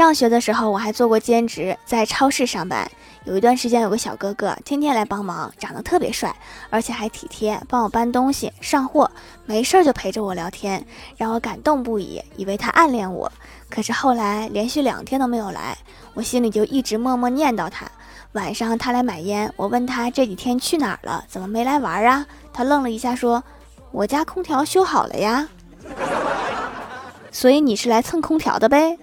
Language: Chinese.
上学的时候，我还做过兼职，在超市上班。有一段时间，有个小哥哥天天来帮忙，长得特别帅，而且还体贴，帮我搬东西、上货，没事就陪着我聊天，让我感动不已，以为他暗恋我。可是后来连续两天都没有来，我心里就一直默默念叨他。晚上他来买烟，我问他这几天去哪儿了，怎么没来玩啊？他愣了一下，说：「我家空调修好了呀！」所以你是来蹭空调的呗？